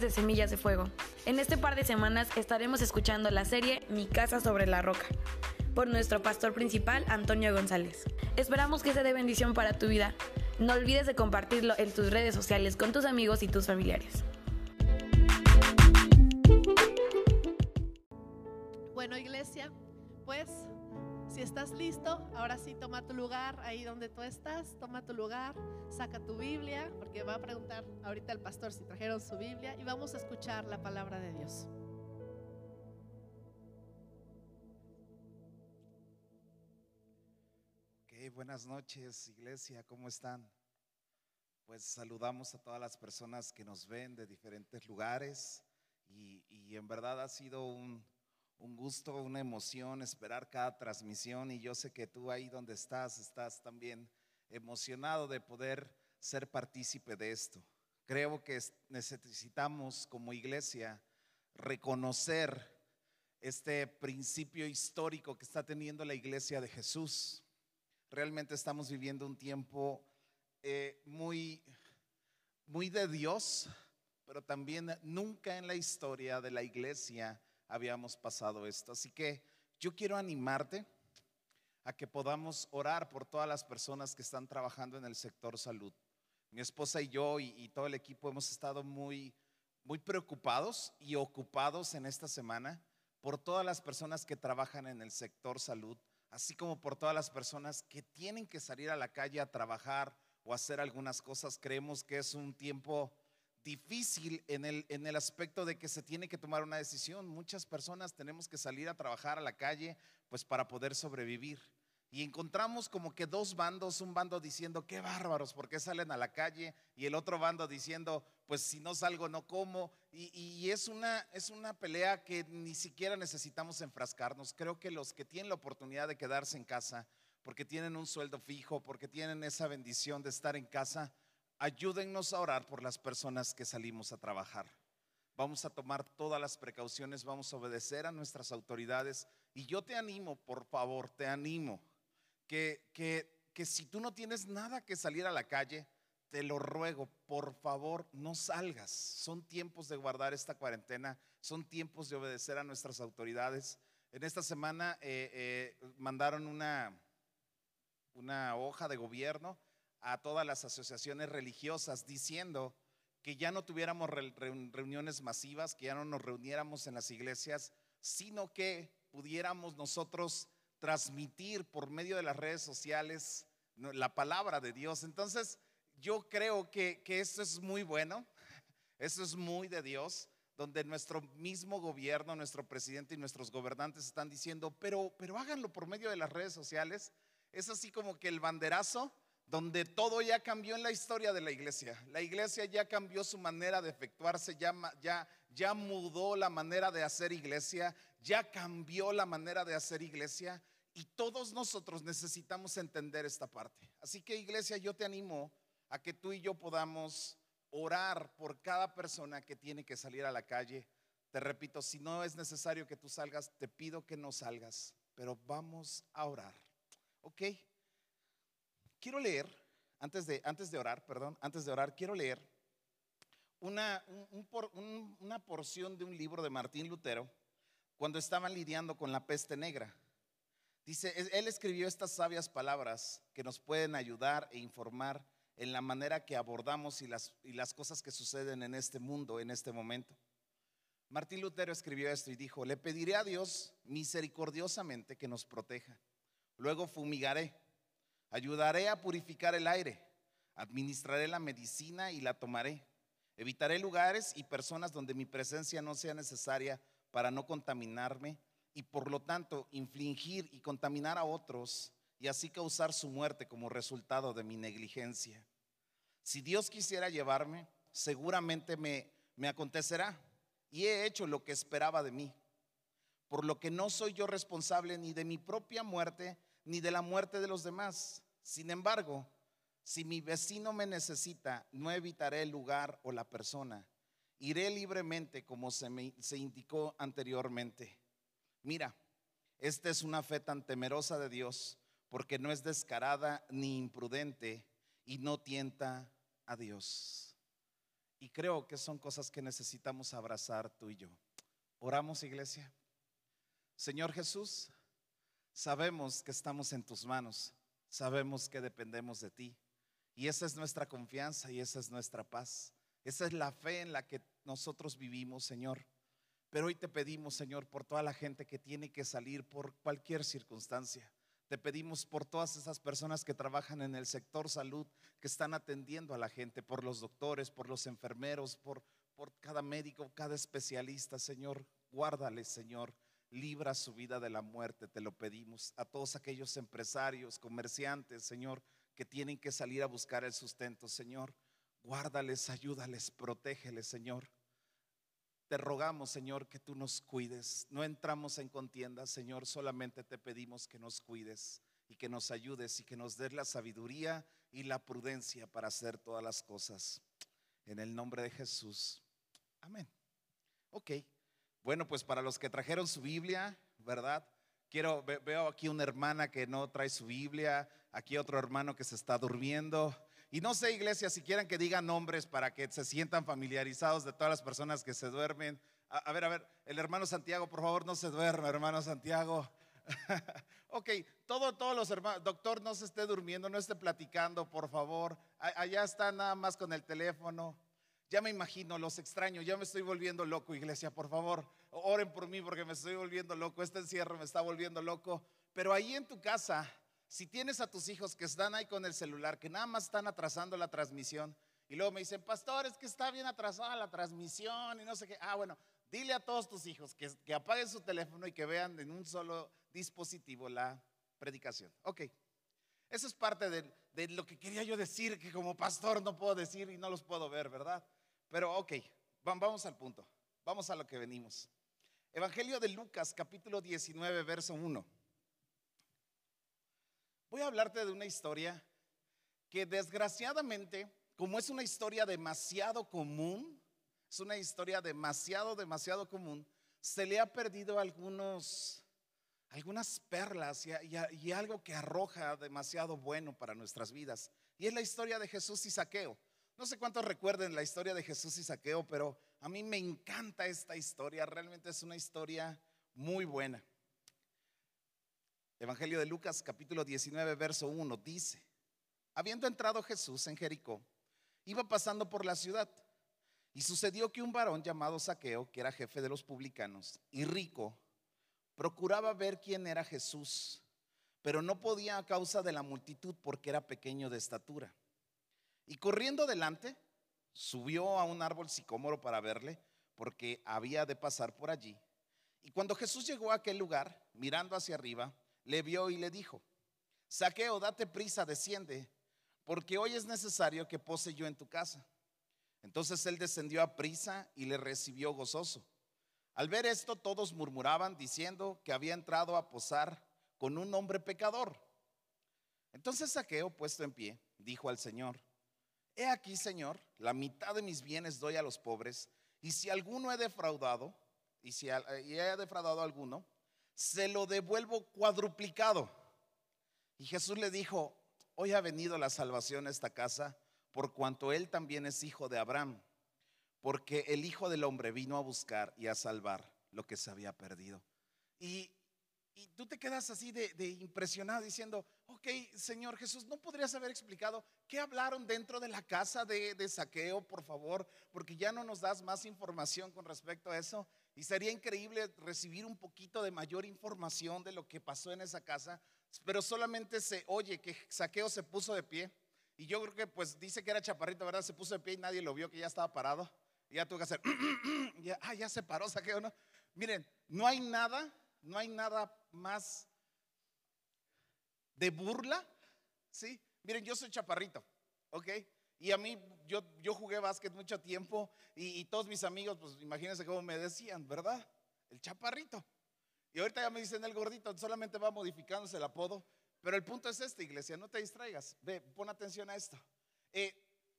de Semillas de Fuego. En este par de semanas estaremos escuchando la serie Mi casa sobre la roca por nuestro pastor principal Antonio González. Esperamos que sea de bendición para tu vida. No olvides de compartirlo en tus redes sociales con tus amigos y tus familiares. Bueno, iglesia, pues si estás listo, ahora sí toma tu lugar ahí donde tú estás, toma tu lugar, saca tu Biblia, porque va a preguntar ahorita el pastor si trajeron su Biblia y vamos a escuchar la palabra de Dios. Ok, buenas noches, iglesia, ¿cómo están? Pues saludamos a todas las personas que nos ven de diferentes lugares y, y en verdad ha sido un, un gusto, una emoción esperar cada transmisión y yo sé que tú ahí donde estás estás también emocionado de poder ser partícipe de esto. Creo que necesitamos como iglesia reconocer este principio histórico que está teniendo la iglesia de Jesús. Realmente estamos viviendo un tiempo eh, muy, muy de Dios, pero también nunca en la historia de la iglesia habíamos pasado esto. Así que yo quiero animarte a que podamos orar por todas las personas que están trabajando en el sector salud. Mi esposa y yo y, todo el equipo hemos estado muy, muy preocupados y ocupados en esta semana por todas las personas que trabajan en el sector salud, así como por todas las personas que tienen que salir a la calle a trabajar o hacer algunas cosas. Creemos que es un tiempo difícil en el, en el aspecto de que se tiene que tomar una decisión. Muchas personas tenemos que salir a trabajar a la calle pues para poder sobrevivir. Y encontramos como que dos bandos, un bando diciendo, qué bárbaros, ¿por qué salen a la calle? Y el otro bando diciendo, pues si no salgo no como. Y, y es, una, es una pelea que ni siquiera necesitamos enfrascarnos. Creo que los que tienen la oportunidad de quedarse en casa, porque tienen un sueldo fijo, porque tienen esa bendición de estar en casa, ayúdennos a orar por las personas que salimos a trabajar. Vamos a tomar todas las precauciones, vamos a obedecer a nuestras autoridades. Y yo te animo, por favor, te animo, que, que, que si tú no tienes nada que salir a la calle, te lo ruego, por favor, no salgas. Son tiempos de guardar esta cuarentena, son tiempos de obedecer a nuestras autoridades. En esta semana eh, eh, mandaron una, una hoja de gobierno a todas las asociaciones religiosas diciendo que ya no tuviéramos reuniones masivas, que ya no nos reuniéramos en las iglesias, sino que pudiéramos nosotros transmitir por medio de las redes sociales la palabra de Dios. Entonces, yo creo que, que eso es muy bueno, eso es muy de Dios, donde nuestro mismo gobierno, nuestro presidente y nuestros gobernantes están diciendo, pero, pero háganlo por medio de las redes sociales. Es así como que el banderazo donde todo ya cambió en la historia de la iglesia. La iglesia ya cambió su manera de efectuarse, ya, mudó la manera de hacer iglesia, ya cambió la manera de hacer iglesia y todos nosotros necesitamos entender esta parte. Así que iglesia, yo te animo a que tú y yo podamos orar por cada persona que tiene que salir a la calle. Te repito, si no es necesario que tú salgas, te pido que no salgas, pero vamos a orar. ¿Ok? Quiero leer, antes de, antes de orar, perdón, antes de orar, quiero leer una, una porción de un libro de Martín Lutero cuando estaban lidiando con la peste negra. Dice, él escribió estas sabias palabras que nos pueden ayudar e informar en la manera que abordamos y las, y las cosas que suceden en este mundo, en este momento. Martín Lutero escribió esto y dijo, le pediré a Dios misericordiosamente que nos proteja. Luego fumigaré Ayudaré a purificar el aire. Administraré la medicina y la tomaré. Evitaré lugares y personas donde mi presencia no sea necesaria para no contaminarme y por lo tanto infligir y contaminar a otros y así causar su muerte como resultado de mi negligencia. Si Dios quisiera llevarme, seguramente me, me acontecerá y he hecho lo que esperaba de mí, por lo que no soy yo responsable ni de mi propia muerte ni de la muerte de los demás. Sin embargo, si mi vecino me necesita, no evitaré el lugar o la persona. Iré libremente como se, me, indicó anteriormente. Mira, esta es una fe tan temerosa de Dios porque no es descarada ni imprudente y no tienta a Dios. Y creo que son cosas que necesitamos abrazar tú y yo. Oramos, iglesia. Señor Jesús, sabemos que estamos en tus manos, sabemos que dependemos de ti. Y esa es nuestra confianza y esa es nuestra paz. Esa es la fe en la que nosotros vivimos, Señor. Pero hoy te pedimos, Señor, por toda la gente que tiene que salir por cualquier circunstancia. Te pedimos por todas esas personas que trabajan en el sector salud, que están atendiendo a la gente, por los doctores, por los enfermeros, por, por cada médico, cada especialista, Señor. Guárdales, Señor. Libra su vida de la muerte, te lo pedimos. A todos aquellos empresarios, comerciantes, Señor, que tienen que salir a buscar el sustento, Señor. Guárdales, ayúdales, protégeles, Señor. Te rogamos, Señor, que tú nos cuides. No entramos en contienda, Señor, solamente te pedimos que nos cuides y que nos ayudes y que nos des la sabiduría y la prudencia para hacer todas las cosas. En el nombre de Jesús. Amén. Ok. Bueno, pues para los que trajeron su Biblia, ¿verdad? Quiero, veo aquí una hermana que no trae su Biblia, aquí otro hermano que se está durmiendo. Y no sé, iglesia, si quieren que digan nombres para que se sientan familiarizados de todas las personas que se duermen. A, ver, a ver, el hermano Santiago, por favor, no se duerme, hermano Santiago. ok, todo, todos los hermanos, doctor, no se esté durmiendo, no esté platicando, por favor. allá está nada más con el teléfono. Ya me imagino, los extraño, ya me estoy volviendo loco, iglesia, por favor, oren por mí porque me estoy volviendo loco, este encierro me está volviendo loco. Pero ahí en tu casa, si tienes a tus hijos que están ahí con el celular, que nada más están atrasando la transmisión, y luego me dicen, pastor, es que está bien atrasada la transmisión y no sé qué. Ah, bueno, dile a todos tus hijos que, apaguen su teléfono y que vean en un solo dispositivo la predicación. Ok, eso es parte de, de lo que quería yo decir, que como pastor no puedo decir y no los puedo ver, ¿verdad? Pero ok, vamos al punto, vamos a lo que venimos. Evangelio de Lucas, capítulo 19, verso 1. Voy a hablarte de una historia que desgraciadamente, como es una historia demasiado común, es una historia demasiado, demasiado común, se le ha perdido algunos, algunas perlas y, y algo que arroja demasiado bueno para nuestras vidas. Y es la historia de Jesús y Saqueo. No sé cuántos recuerden la historia de Jesús y Saqueo, pero a mí me encanta esta historia. Realmente es una historia muy buena. Evangelio de Lucas capítulo 19, verso 1 dice, habiendo entrado Jesús en Jericó, iba pasando por la ciudad y sucedió que un varón llamado Saqueo, que era jefe de los publicanos y rico, procuraba ver quién era Jesús, pero no podía a causa de la multitud porque era pequeño de estatura. Y corriendo delante, subió a un árbol sicómoro para verle, porque había de pasar por allí. Y cuando Jesús llegó a aquel lugar, mirando hacia arriba, le vio y le dijo, Saqueo, date prisa, desciende, porque hoy es necesario que pose yo en tu casa. Entonces él descendió a prisa y le recibió gozoso. Al ver esto, todos murmuraban diciendo que había entrado a posar con un hombre pecador. Entonces Saqueo, puesto en pie, dijo al Señor, He aquí, Señor, la mitad de mis bienes doy a los pobres, y si alguno he defraudado, y si he defraudado a alguno, se lo devuelvo cuadruplicado. Y Jesús le dijo, hoy ha venido la salvación a esta casa, por cuanto él también es hijo de Abraham, porque el Hijo del Hombre vino a buscar y a salvar lo que se había perdido. Y, tú te quedas así de, impresionado diciendo, ok, Señor Jesús, ¿no podrías haber explicado qué hablaron dentro de la casa de, de saqueo, por favor? Porque ya no nos das más información con respecto a eso. Y sería increíble recibir un poquito de mayor información de lo que pasó en esa casa, pero solamente se oye que Saqueo se puso de pie. Y yo creo que pues dice que era chaparrito, ¿verdad? Se puso de pie y nadie lo vio que ya estaba parado. Y ya tuvo que hacer, ya, ah, ya se paró Saqueo, ¿no? Miren, no hay nada, no hay nada más de burla, ¿sí? Miren, yo soy chaparrito, ¿ok? Y a mí, yo, yo jugué básquet mucho tiempo y, todos mis amigos, pues imagínense cómo me decían, ¿verdad? El chaparrito. Y ahorita ya me dicen el gordito, solamente va modificándose el apodo. Pero el punto es este, iglesia, no te distraigas. Ve, pon atención a esto. Eh,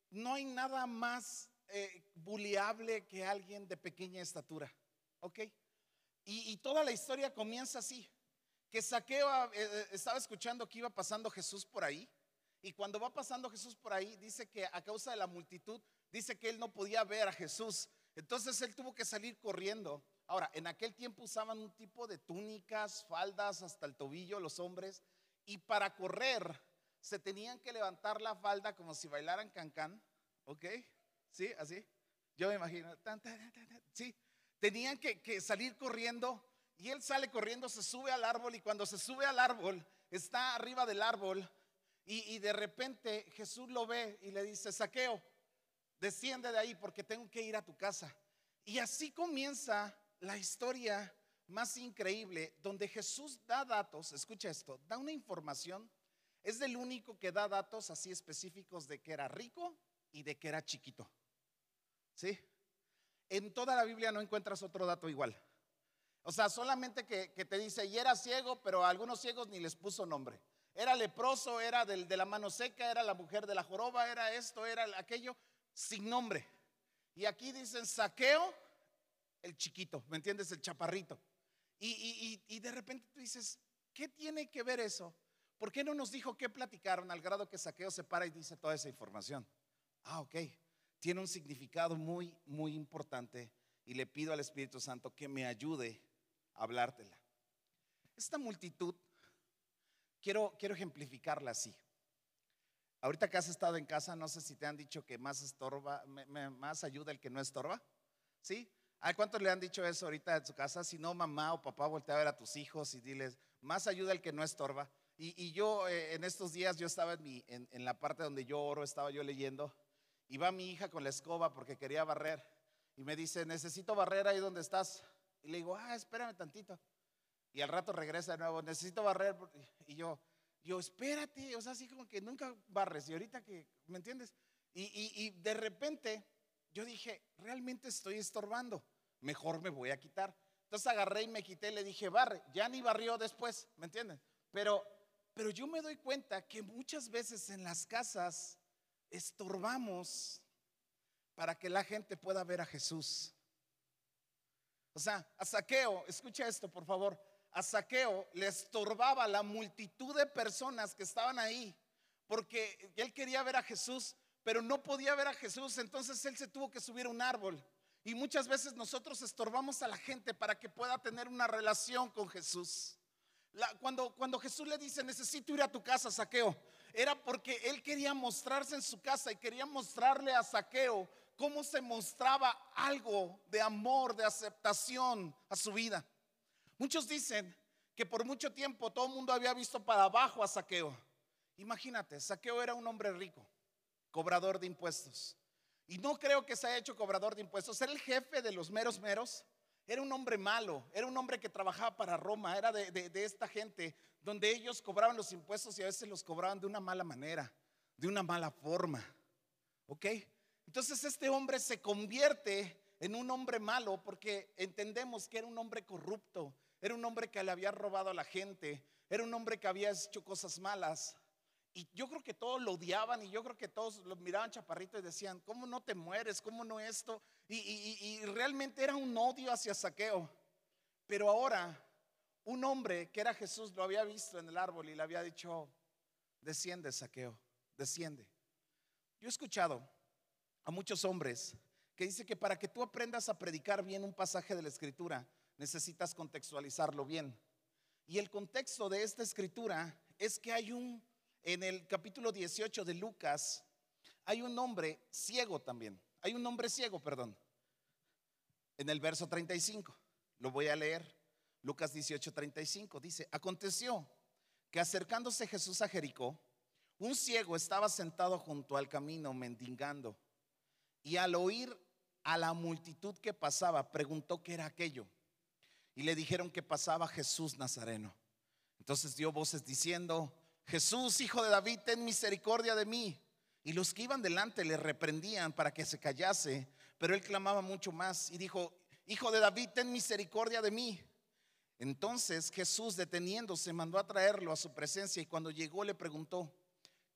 no hay nada más eh, buleable que alguien de pequeña estatura, ¿ok? Y, toda la historia comienza así. Que Saqueo eh, estaba escuchando que iba pasando Jesús por ahí Y cuando va pasando Jesús por ahí, dice que a causa de la multitud, dice que él no podía ver a Jesús. Entonces él tuvo que salir corriendo. Ahora, en aquel tiempo usaban un tipo de túnicas, faldas hasta el tobillo los hombres. Y para correr se tenían que levantar la falda como si bailaran cancán. ¿Ok? ¿Sí? ¿Así? Yo me imagino. sí. Tenían que, salir corriendo. Y él sale corriendo, se sube al árbol. Y cuando se sube al árbol, está arriba del árbol y, de repente Jesús lo ve y le dice, saqueo, desciende de ahí porque tengo que ir a tu casa. Y así comienza la historia más increíble, donde Jesús da datos, escucha esto, da una información, es el único que da datos así específicos de que era rico y de que era chiquito. ¿Sí? En toda la Biblia no encuentras otro dato igual. O sea, solamente que, te dice, y era ciego, pero a algunos ciegos ni les puso nombre. Era leproso, era de la mano seca, era la mujer de la joroba, era esto, era aquello, sin nombre. Y aquí dicen saqueo, el chiquito, ¿me entiendes? El chaparrito. Y, y, de repente tú dices, ¿qué tiene que ver eso? ¿Por qué no nos dijo qué platicaron al grado que saqueo se para y dice toda esa información? Ah, ok. Tiene un significado muy, muy importante y le pido al Espíritu Santo que me ayude a hablártela. Esta multitud Quiero, quiero ejemplificarla así. Ahorita que has estado en casa, no sé si te han dicho que más estorba, más ayuda el que no estorba. ¿Sí? ¿A cuántos le han dicho eso ahorita en su casa? Si no, mamá o papá, voltea a ver a tus hijos y diles, más ayuda el que no estorba. Y, yo eh, en estos días, yo estaba en, mi, en, en, la parte donde yo oro, estaba yo leyendo, y va mi hija con la escoba porque quería barrer. Y me dice, necesito barrer ahí donde estás. Y le digo, ah, espérame tantito. Y al rato regresa de nuevo, necesito barrer. Y yo, yo, espérate, o sea, así como que nunca barres. Y ahorita que, ¿me entiendes? Y, de repente yo dije, realmente estoy estorbando, mejor me voy a quitar. Entonces agarré y me quité, le dije, barre, ya ni barrió después, ¿me entiendes? Pero, pero yo me doy cuenta que muchas veces en las casas estorbamos para que la gente pueda ver a Jesús. O sea, a saqueo, escucha esto, por favor a Saqueo le estorbaba la multitud de personas que estaban ahí, porque él quería ver a Jesús, pero no podía ver a Jesús, entonces él se tuvo que subir a un árbol. Y muchas veces nosotros estorbamos a la gente para que pueda tener una relación con Jesús. cuando, cuando Jesús le dice, necesito ir a tu casa, Saqueo, era porque él quería mostrarse en su casa y quería mostrarle a Saqueo cómo se mostraba algo de amor, de aceptación a su vida. Muchos dicen que por mucho tiempo todo el mundo había visto para abajo a Saqueo. Imagínate, Saqueo era un hombre rico, cobrador de impuestos. Y no creo que se haya hecho cobrador de impuestos. Era el jefe de los meros meros. Era un hombre malo, era un hombre que trabajaba para Roma, era de, de, esta gente donde ellos cobraban los impuestos y a veces los cobraban de una mala manera, de una mala forma. ¿Ok? Entonces este hombre se convierte en un hombre malo porque entendemos que era un hombre corrupto, era un hombre que le había robado a la gente, era un hombre que había hecho cosas malas. Y yo creo que todos lo odiaban y yo creo que todos lo miraban chaparrito y decían, ¿cómo no te mueres? ¿Cómo no esto? Y, realmente era un odio hacia Saqueo. Pero ahora un hombre que era Jesús lo había visto en el árbol y le había dicho, desciende Saqueo, desciende. Yo he escuchado a muchos hombres que dice que para que tú aprendas a predicar bien un pasaje de la escritura, necesitas contextualizarlo bien. Y el contexto de esta escritura es que hay un, en el capítulo 18 de Lucas, hay un hombre ciego también. Hay un hombre ciego, perdón. En el verso 35, lo voy a leer. Lucas 18, 35 dice, aconteció que acercándose Jesús a Jericó, un ciego estaba sentado junto al camino mendigando y al oír a la multitud que pasaba, preguntó qué era aquello. Y le dijeron que pasaba Jesús Nazareno. Entonces dio voces diciendo, Jesús, hijo de David, ten misericordia de mí. Y los que iban delante le reprendían para que se callase, pero él clamaba mucho más y dijo, Hijo de David, ten misericordia de mí. Entonces Jesús, deteniéndose, mandó a traerlo a su presencia y cuando llegó le preguntó,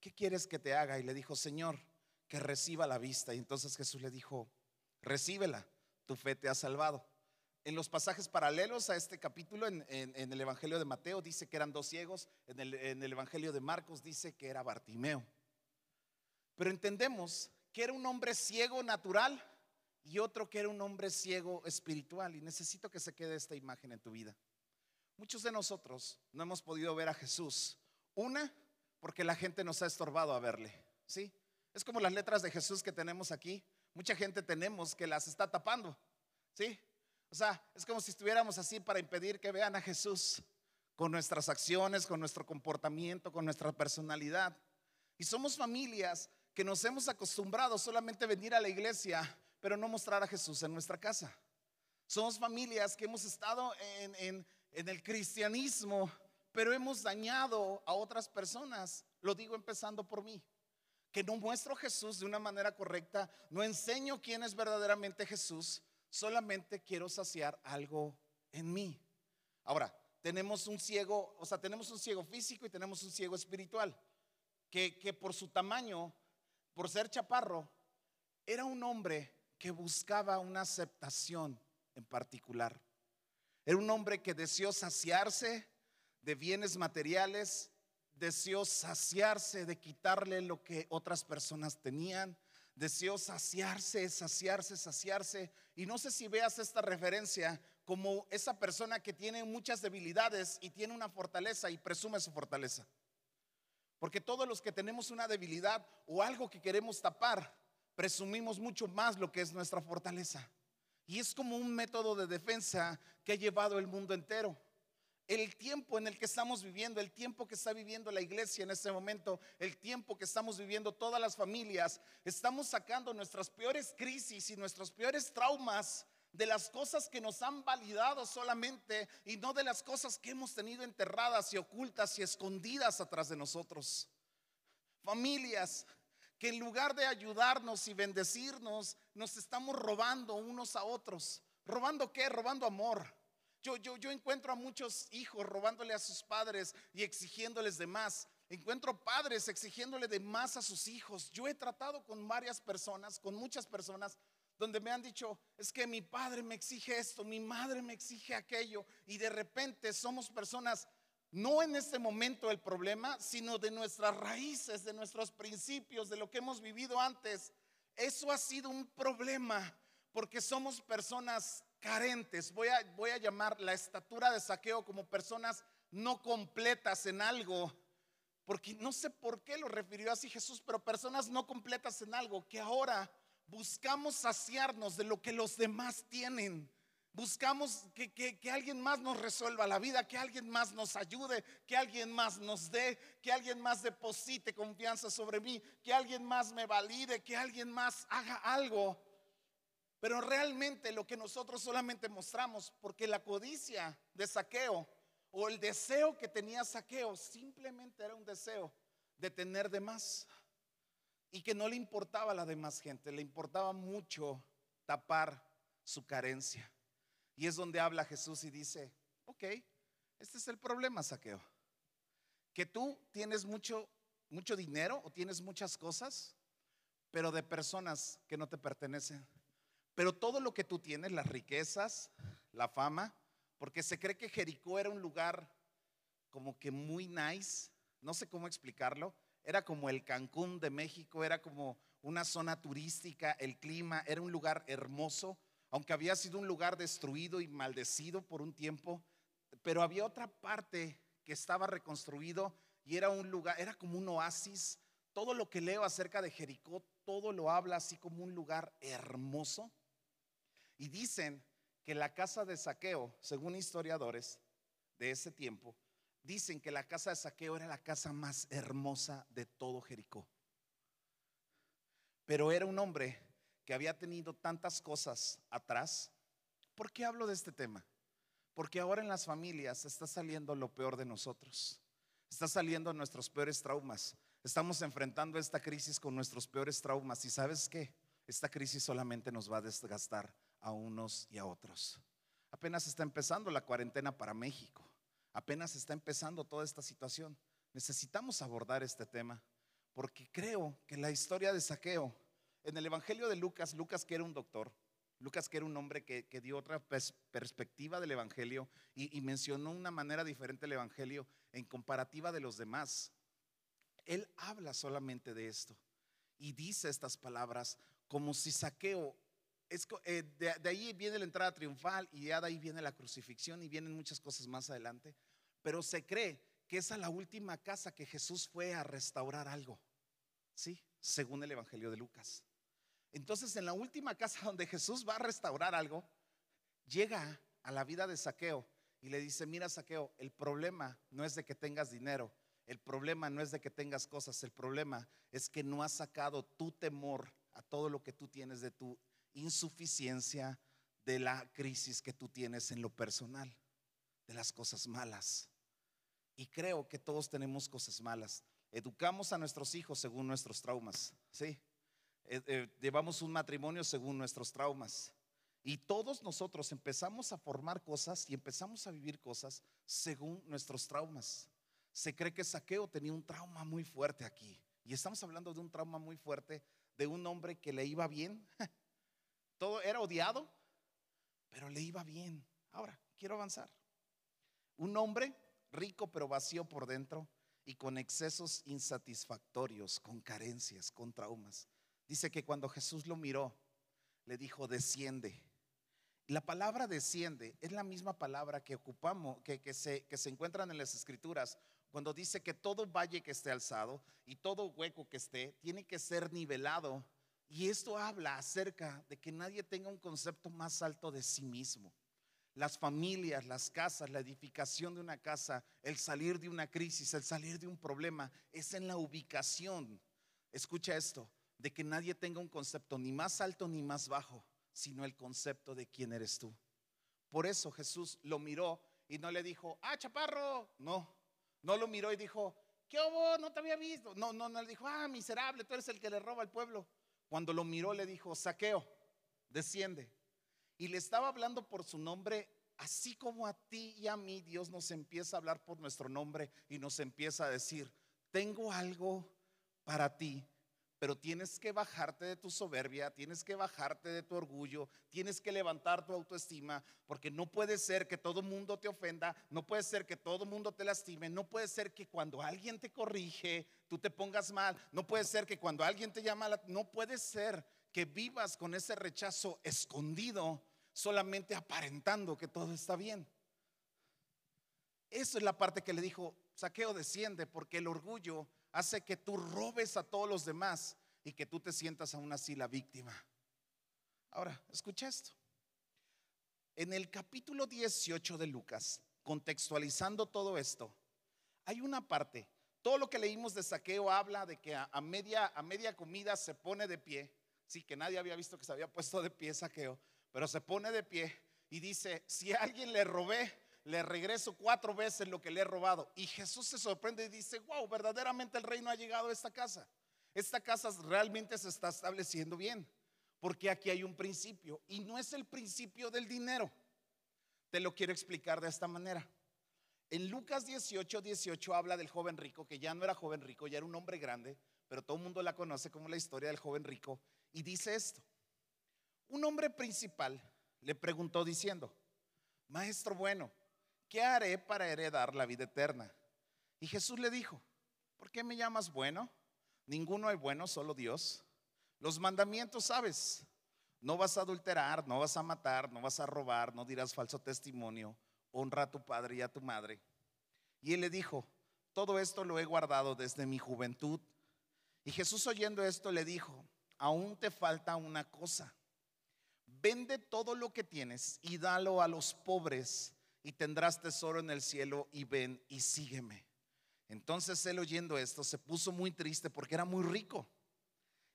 ¿qué quieres que te haga? Y le dijo, Señor, que reciba la vista. Y entonces Jesús le dijo, recíbela, tu fe te ha salvado. En los pasajes paralelos a este capítulo, en, el Evangelio de Mateo dice que eran dos ciegos, en el, en el, Evangelio de Marcos dice que era Bartimeo. Pero entendemos que era un hombre ciego natural y otro que era un hombre ciego espiritual. Y necesito que se quede esta imagen en tu vida. Muchos de nosotros no hemos podido ver a Jesús. Una, porque la gente nos ha estorbado a verle. ¿Sí? Es como las letras de Jesús que tenemos aquí. Mucha gente tenemos que las está tapando. ¿Sí? O sea, es como si estuviéramos así para impedir que vean a Jesús con nuestras acciones, con nuestro comportamiento, con nuestra personalidad. Y somos familias que nos hemos acostumbrado solamente a venir a la iglesia, pero no mostrar a Jesús en nuestra casa. Somos familias que hemos estado en, el cristianismo, pero hemos dañado a otras personas. Lo digo empezando por mí que no muestro a Jesús de una manera correcta, no enseño quién es verdaderamente Jesús, solamente quiero saciar algo en mí. Ahora, tenemos un ciego, o sea, tenemos un ciego físico y tenemos un ciego espiritual, que, que por su tamaño, por ser chaparro, era un hombre que buscaba una aceptación en particular. Era un hombre que deseó saciarse de bienes materiales, deseó saciarse de quitarle lo que otras personas tenían, deseó saciarse, saciarse, saciarse. Y no sé si veas esta referencia como esa persona que tiene muchas debilidades y tiene una fortaleza y presume su fortaleza. Porque todos los que tenemos una debilidad o algo que queremos tapar, presumimos mucho más lo que es nuestra fortaleza. Y es como un método de defensa que ha llevado el mundo entero el tiempo en el que estamos viviendo, el tiempo que está viviendo la iglesia en este momento, el tiempo que estamos viviendo todas las familias, estamos sacando nuestras peores crisis y nuestros peores traumas de las cosas que nos han validado solamente y no de las cosas que hemos tenido enterradas y ocultas y escondidas atrás de nosotros. Familias que en lugar de ayudarnos y bendecirnos, nos estamos robando unos a otros. ¿Robando qué? Robando amor yo, yo, encuentro a muchos hijos robándole a sus padres y exigiéndoles de más. Encuentro padres exigiéndole de más a sus hijos. Yo he tratado con varias personas, con muchas personas, donde me han dicho, es que mi padre me exige esto, mi madre me exige aquello, y de repente somos personas, no en este momento el problema, sino de nuestras raíces, de nuestros principios, de lo que hemos vivido antes. Eso ha sido un problema, porque somos personas carentes, voy a, voy a llamar la estatura de saqueo como personas no completas en algo, porque no sé por qué lo refirió así Jesús, pero personas no completas en algo, que ahora buscamos saciarnos de lo que los demás tienen. Buscamos que, que, alguien más nos resuelva la vida, que alguien más nos ayude, que alguien más nos dé, que alguien más deposite confianza sobre mí, que alguien más me valide, que alguien más haga algo. Pero realmente lo que nosotros solamente mostramos, porque la codicia de saqueo o el deseo que tenía saqueo simplemente era un deseo de tener de más. Y que no le importaba a la demás gente, le importaba mucho tapar su carencia. Y es donde habla Jesús y dice, ok, este es el problema, saqueo. Que tú tienes mucho, mucho dinero o tienes muchas cosas, pero de personas que no te pertenecen. Pero todo lo que tú tienes, las riquezas, la fama, porque se cree que Jericó era un lugar como que muy nice, no sé cómo explicarlo, era como el Cancún de México, era como una zona turística, el clima, era un lugar hermoso, aunque había sido un lugar destruido y maldecido por un tiempo, pero había otra parte que estaba reconstruido y era un lugar, era como un oasis. Todo lo que leo acerca de Jericó, todo lo habla así como un lugar hermoso. Y dicen que la casa de saqueo, según historiadores de ese tiempo, dicen que la casa de saqueo era la casa más hermosa de todo Jericó. Pero era un hombre que había tenido tantas cosas atrás. ¿Por qué hablo de este tema? Porque ahora en las familias está saliendo lo peor de nosotros. Está saliendo nuestros peores traumas. Estamos enfrentando esta crisis con nuestros peores traumas. ¿Y sabes qué? Esta crisis solamente nos va a desgastar a unos y a otros. Apenas está empezando la cuarentena para México. Apenas está empezando toda esta situación. Necesitamos abordar este tema porque creo que la historia de saqueo, en el Evangelio de Lucas, Lucas que era un doctor, Lucas que era un hombre que, dio otra perspectiva del Evangelio y, y mencionó una manera diferente el Evangelio en comparativa de los demás. Él habla solamente de esto. y dice estas palabras como si saqueo. Es, eh, de, de, ahí viene la entrada triunfal y ya de ahí viene la crucifixión y vienen muchas cosas más adelante. Pero se cree que esa es la última casa que Jesús fue a restaurar algo. ¿Sí? Según el Evangelio de Lucas. Entonces, en la última casa donde Jesús va a restaurar algo, llega a la vida de Saqueo y le dice, mira Saqueo, el problema no es de que tengas dinero, el problema no es de que tengas cosas, el problema es que no has sacado tu temor a todo lo que tú tienes de tu insuficiencia, de la crisis que tú tienes en lo personal, de las cosas malas. Y creo que todos tenemos cosas malas. Educamos a nuestros hijos según nuestros traumas, ¿sí? Eh, eh, llevamos un matrimonio según nuestros traumas. Y todos nosotros empezamos a formar cosas y empezamos a vivir cosas según nuestros traumas. Se cree que Saqueo tenía un trauma muy fuerte aquí. Y estamos hablando de un trauma muy fuerte de un hombre que le iba bien. Todo era odiado, pero le iba bien. Ahora, quiero avanzar. Un hombre rico pero vacío por dentro y con excesos insatisfactorios, con carencias, con traumas. Dice que cuando Jesús lo miró, le dijo, desciende. La palabra desciende es la misma palabra que ocupamos, que, que, se, que se encuentran en las escrituras, cuando dice que todo valle que esté alzado y todo hueco que esté tiene que ser nivelado. Y esto habla acerca de que nadie tenga un concepto más alto de sí mismo. Las familias, las casas, la edificación de una casa, el salir de una crisis, el salir de un problema, es en la ubicación. Escucha esto, de que nadie tenga un concepto ni más alto ni más bajo, sino el concepto de quién eres tú. Por eso Jesús lo miró y no le dijo, ah, chaparro, no, no lo miró y dijo, ¿qué hubo? No te había visto. No, no, no le dijo, ah, miserable, tú eres el que le roba al pueblo. Cuando lo miró le dijo, saqueo, desciende. Y le estaba hablando por su nombre, así como a ti y a mí Dios nos empieza a hablar por nuestro nombre y nos empieza a decir, tengo algo para ti pero tienes que bajarte de tu soberbia, tienes que bajarte de tu orgullo, tienes que levantar tu autoestima, porque no puede ser que todo mundo te ofenda, no puede ser que todo mundo te lastime, no puede ser que cuando alguien te corrige, tú te pongas mal, no puede ser que cuando alguien te llama, no puede ser que vivas con ese rechazo escondido, solamente aparentando que todo está bien. Eso es la parte que le dijo, saqueo desciende, porque el orgullo hace que tú robes a todos los demás y que tú te sientas aún así la víctima. Ahora, escucha esto. En el capítulo 18 de Lucas, contextualizando todo esto, hay una parte, todo lo que leímos de saqueo habla de que a, media, a media comida se pone de pie, sí, que nadie había visto que se había puesto de pie saqueo, pero se pone de pie y dice, si a alguien le robé, le regreso cuatro veces lo que le he robado. Y Jesús se sorprende y dice, wow, verdaderamente el reino ha llegado a esta casa. Esta casa realmente se está estableciendo bien, porque aquí hay un principio y no es el principio del dinero. Te lo quiero explicar de esta manera. En Lucas 18, 18 habla del joven rico, que ya no era joven rico, ya era un hombre grande, pero todo el mundo la conoce como la historia del joven rico, y dice esto. Un hombre principal le preguntó diciendo, Maestro bueno, ¿qué haré para heredar la vida eterna? Y Jesús le dijo, ¿por qué me llamas bueno? Ninguno hay bueno, solo Dios. Los mandamientos, ¿sabes? No vas a adulterar, no vas a matar, no vas a robar, no dirás falso testimonio, honra a tu padre y a tu madre. Y él le dijo, todo esto lo he guardado desde mi juventud. Y Jesús oyendo esto le dijo, aún te falta una cosa. Vende todo lo que tienes y dalo a los pobres y tendrás tesoro en el cielo y ven y sígueme. Entonces él oyendo esto se puso muy triste porque era muy rico.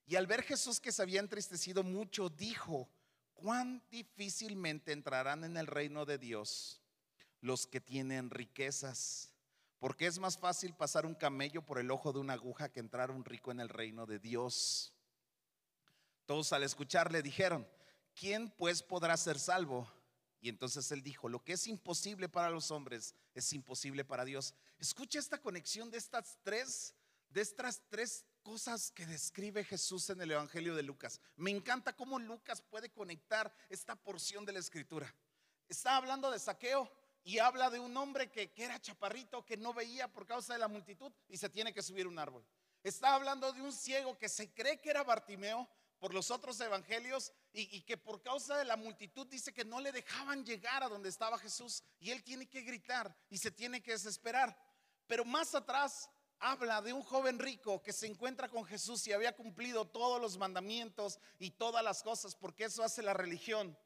Y al ver Jesús que se había entristecido mucho, dijo, cuán difícilmente entrarán en el reino de Dios los que tienen riquezas. Porque es más fácil pasar un camello por el ojo de una aguja que entrar un rico en el reino de Dios. Todos al escucharle dijeron, ¿quién pues podrá ser salvo? Y entonces él dijo, lo que es imposible para los hombres es imposible para Dios. Escucha esta conexión de estas tres, de estas tres cosas que describe Jesús en el Evangelio de Lucas. Me encanta cómo Lucas puede conectar esta porción de la escritura. Está hablando de saqueo y habla de un hombre que, que era chaparrito, que no veía por causa de la multitud y se tiene que subir un árbol. Está hablando de un ciego que se cree que era Bartimeo por los otros evangelios y, que por causa de la multitud dice que no le dejaban llegar a donde estaba Jesús y él tiene que gritar y se tiene que desesperar. Pero más atrás habla de un joven rico que se encuentra con Jesús y había cumplido todos los mandamientos y todas las cosas, porque eso hace la religión.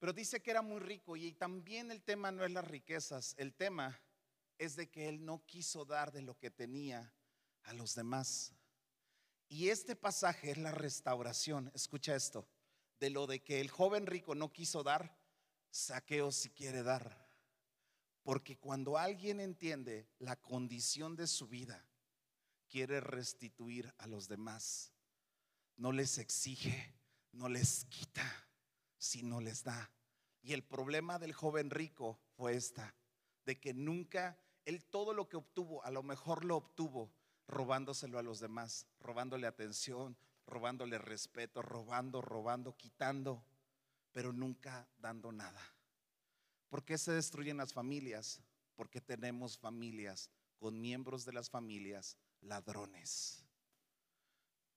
Pero dice que era muy rico y también el tema no es las riquezas, el tema es de que él no quiso dar de lo que tenía a los demás. Y este pasaje es la restauración, escucha esto, de lo de que el joven rico no quiso dar, saqueo si quiere dar. Porque cuando alguien entiende la condición de su vida, quiere restituir a los demás. No les exige, no les quita, sino les da. Y el problema del joven rico fue esta, de que nunca, él todo lo que obtuvo, a lo mejor lo obtuvo robándoselo a los demás, robándole atención, robándole respeto, robando, robando, quitando, pero nunca dando nada. ¿Por qué se destruyen las familias? Porque tenemos familias con miembros de las familias ladrones.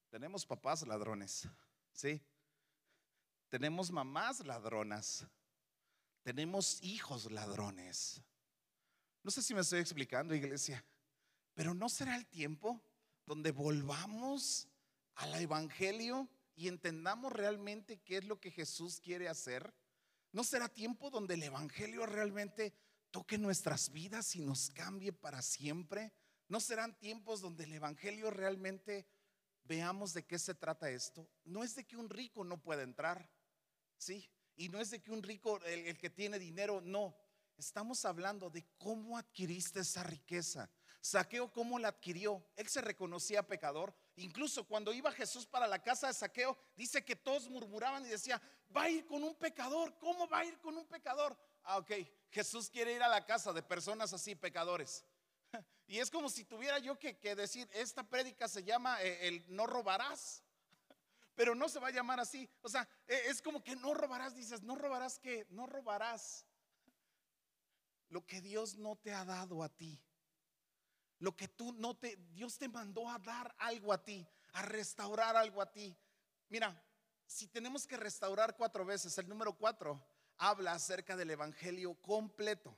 Tenemos papás ladrones, ¿sí? Tenemos mamás ladronas. Tenemos hijos ladrones. No sé si me estoy explicando, iglesia, pero ¿no será el tiempo donde volvamos al Evangelio y entendamos realmente qué es lo que Jesús quiere hacer? ¿No será tiempo donde el Evangelio realmente toque nuestras vidas y nos cambie para siempre? ¿No serán tiempos donde el Evangelio realmente veamos de qué se trata esto? No es de que un rico no pueda entrar, ¿sí? Y no es de que un rico, el, el que tiene dinero, no. Estamos hablando de cómo adquiriste esa riqueza. Saqueo, ¿cómo la adquirió? Él se reconocía pecador. Incluso cuando iba Jesús para la casa de Saqueo, dice que todos murmuraban y decía, va a ir con un pecador. ¿Cómo va a ir con un pecador? Ah, ok. Jesús quiere ir a la casa de personas así, pecadores. Y es como si tuviera yo que, decir, esta prédica se llama eh, el no robarás, pero no se va a llamar así. O sea, e, es como que no robarás, dices, no robarás que, no robarás lo que Dios no te ha dado a ti. Lo que tú no te, Dios te mandó a dar algo a ti, a restaurar algo a ti. Mira, si tenemos que restaurar cuatro veces, el número cuatro habla acerca del Evangelio completo,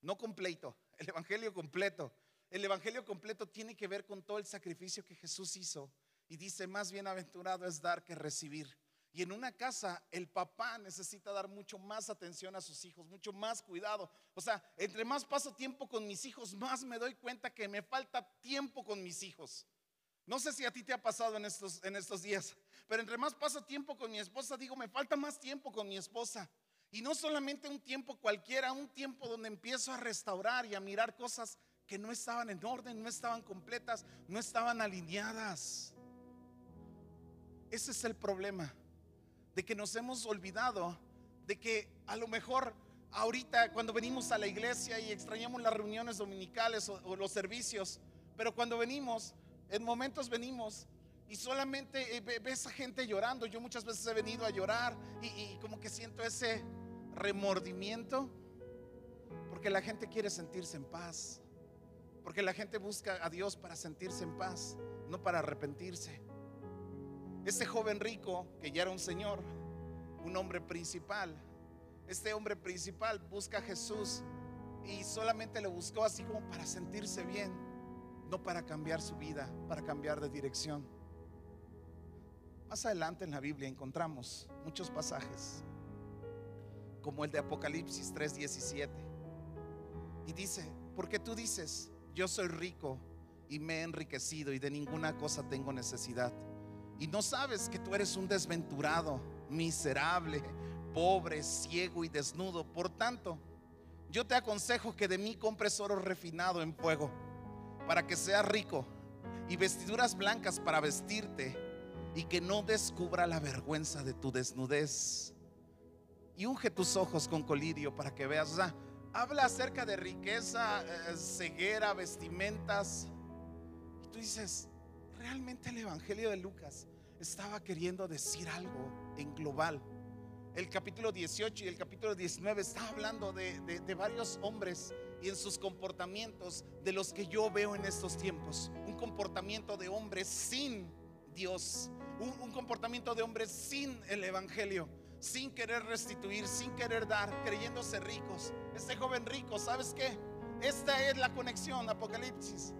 no completo, el Evangelio completo. El Evangelio completo tiene que ver con todo el sacrificio que Jesús hizo y dice, más bienaventurado es dar que recibir. Y en una casa el papá necesita dar mucho más atención a sus hijos, mucho más cuidado. O sea, entre más paso tiempo con mis hijos, más me doy cuenta que me falta tiempo con mis hijos. No sé si a ti te ha pasado en estos, en estos días, pero entre más paso tiempo con mi esposa, digo, me falta más tiempo con mi esposa. Y no solamente un tiempo cualquiera, un tiempo donde empiezo a restaurar y a mirar cosas que no estaban en orden, no estaban completas, no estaban alineadas. Ese es el problema de que nos hemos olvidado de que a lo mejor ahorita cuando venimos a la iglesia y extrañamos las reuniones dominicales o, los servicios, pero cuando venimos, en momentos venimos y solamente eh, ves a gente llorando. Yo muchas veces he venido a llorar y, y como que siento ese remordimiento porque la gente quiere sentirse en paz, porque la gente busca a Dios para sentirse en paz, no para arrepentirse. Este joven rico, que ya era un señor, un hombre principal, este hombre principal busca a Jesús y solamente lo buscó así como para sentirse bien, no para cambiar su vida, para cambiar de dirección. Más adelante en la Biblia encontramos muchos pasajes, como el de Apocalipsis 3:17. Y dice, porque tú dices, yo soy rico y me he enriquecido y de ninguna cosa tengo necesidad y no sabes que tú eres un desventurado, miserable, pobre, ciego y desnudo. Por tanto, yo te aconsejo que de mí compres oro refinado en fuego, para que seas rico, y vestiduras blancas para vestirte, y que no descubra la vergüenza de tu desnudez. Y unge tus ojos con colirio para que veas. O sea, habla acerca de riqueza, eh, ceguera, vestimentas. Y tú dices, realmente el Evangelio de Lucas estaba queriendo decir algo en global. El capítulo 18 y el capítulo 19 está hablando de, varios hombres y en sus comportamientos de los que yo veo en estos tiempos. Un comportamiento de hombre sin Dios, un, un comportamiento de hombre sin el Evangelio, sin querer restituir, sin querer dar, creyéndose ricos. Este joven rico, ¿sabes qué? Esta es la conexión, Apocalipsis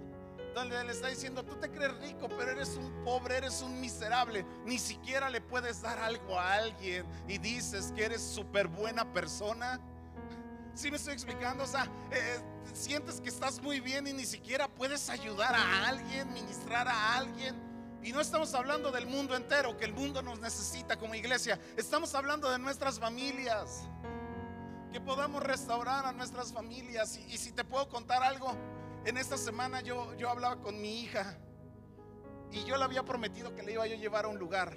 donde le está diciendo, tú te crees rico, pero eres un pobre, eres un miserable. Ni siquiera le puedes dar algo a alguien y dices que eres súper buena persona. Si me estoy explicando? O sea, eh, sientes que estás muy bien y ni siquiera puedes ayudar a alguien, ministrar a alguien. Y no estamos hablando del mundo entero, que el mundo nos necesita como iglesia. Estamos hablando de nuestras familias. Que podamos restaurar a nuestras familias. y si te puedo contar algo, en esta semana yo, yo hablaba con mi hija y yo le había prometido que le iba yo a llevar a un lugar